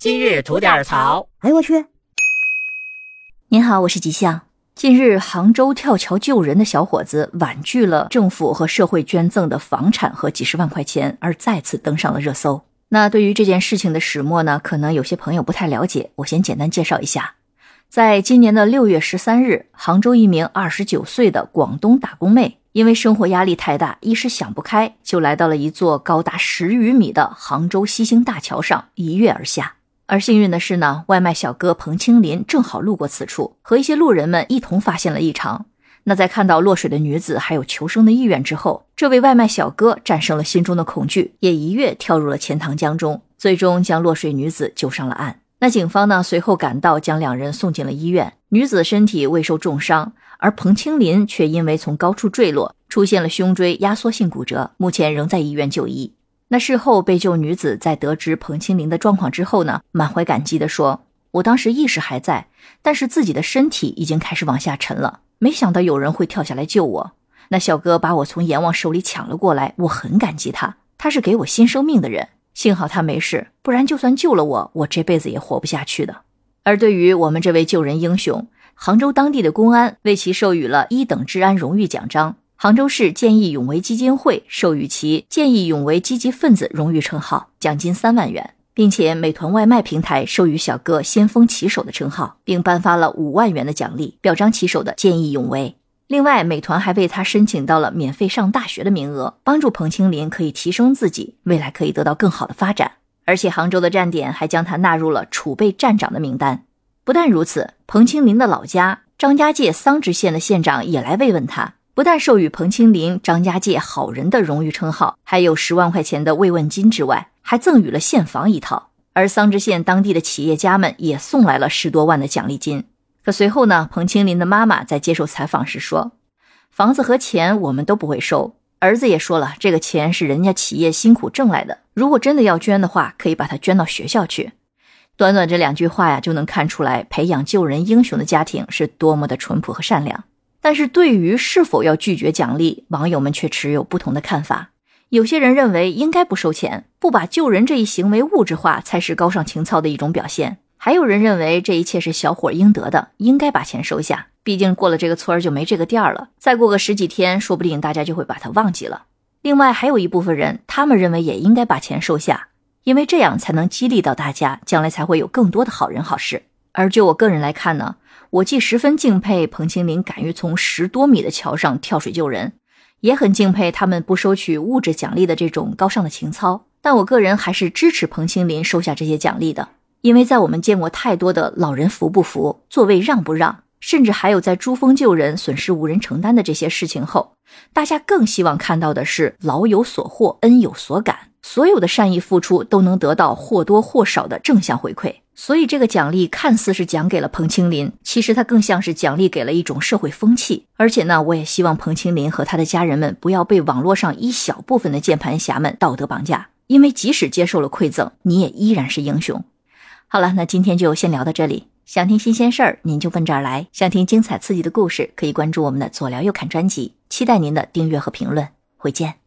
今日吐点槽。哎呦我去！您好，我是吉祥。近日，杭州跳桥救人的小伙子婉拒了政府和社会捐赠的房产和几十万块钱，而再次登上了热搜。那对于这件事情的始末呢？可能有些朋友不太了解，我先简单介绍一下。在今年的六月十三日，杭州一名二十九岁的广东打工妹，因为生活压力太大，一时想不开，就来到了一座高达十余米的杭州西兴大桥上，一跃而下。而幸运的是呢，外卖小哥彭清林正好路过此处，和一些路人们一同发现了异常。那在看到落水的女子还有求生的意愿之后，这位外卖小哥战胜了心中的恐惧，也一跃跳入了钱塘江中，最终将落水女子救上了岸。那警方呢，随后赶到，将两人送进了医院。女子身体未受重伤，而彭清林却因为从高处坠落，出现了胸椎压缩性骨折，目前仍在医院就医。那事后被救女子在得知彭清林的状况之后呢，满怀感激地说：“我当时意识还在，但是自己的身体已经开始往下沉了，没想到有人会跳下来救我。那小哥把我从阎王手里抢了过来，我很感激他，他是给我新生命的人。幸好他没事，不然就算救了我，我这辈子也活不下去的。”而对于我们这位救人英雄，杭州当地的公安为其授予了一等治安荣誉奖章。杭州市见义勇为基金会授予其“见义勇为积极分子”荣誉称号，奖金三万元，并且美团外卖平台授予小哥“先锋骑手”的称号，并颁发了五万元的奖励，表彰骑手的见义勇为。另外，美团还为他申请到了免费上大学的名额，帮助彭清林可以提升自己，未来可以得到更好的发展。而且，杭州的站点还将他纳入了储备站长的名单。不但如此，彭清林的老家张家界桑植县的县长也来慰问他。不但授予彭清林“张家界好人”的荣誉称号，还有十万块钱的慰问金之外，还赠予了现房一套。而桑植县当地的企业家们也送来了十多万的奖励金。可随后呢，彭清林的妈妈在接受采访时说：“房子和钱我们都不会收。”儿子也说了：“这个钱是人家企业辛苦挣来的，如果真的要捐的话，可以把它捐到学校去。”短短这两句话呀，就能看出来培养救人英雄的家庭是多么的淳朴和善良。但是对于是否要拒绝奖励，网友们却持有不同的看法。有些人认为应该不收钱，不把救人这一行为物质化才是高尚情操的一种表现。还有人认为这一切是小伙应得的，应该把钱收下。毕竟过了这个村就没这个店了，再过个十几天，说不定大家就会把它忘记了。另外还有一部分人，他们认为也应该把钱收下，因为这样才能激励到大家，将来才会有更多的好人好事。而就我个人来看呢。我既十分敬佩彭清林敢于从十多米的桥上跳水救人，也很敬佩他们不收取物质奖励的这种高尚的情操。但我个人还是支持彭清林收下这些奖励的，因为在我们见过太多的老人扶不扶、座位让不让，甚至还有在珠峰救人损失无人承担的这些事情后，大家更希望看到的是老有所获、恩有所感，所有的善意付出都能得到或多或少的正向回馈。所以，这个奖励看似是奖给了彭清林，其实他更像是奖励给了一种社会风气。而且呢，我也希望彭清林和他的家人们不要被网络上一小部分的键盘侠们道德绑架，因为即使接受了馈赠，你也依然是英雄。好了，那今天就先聊到这里。想听新鲜事儿，您就奔这儿来；想听精彩刺激的故事，可以关注我们的左聊右侃专辑。期待您的订阅和评论，回见。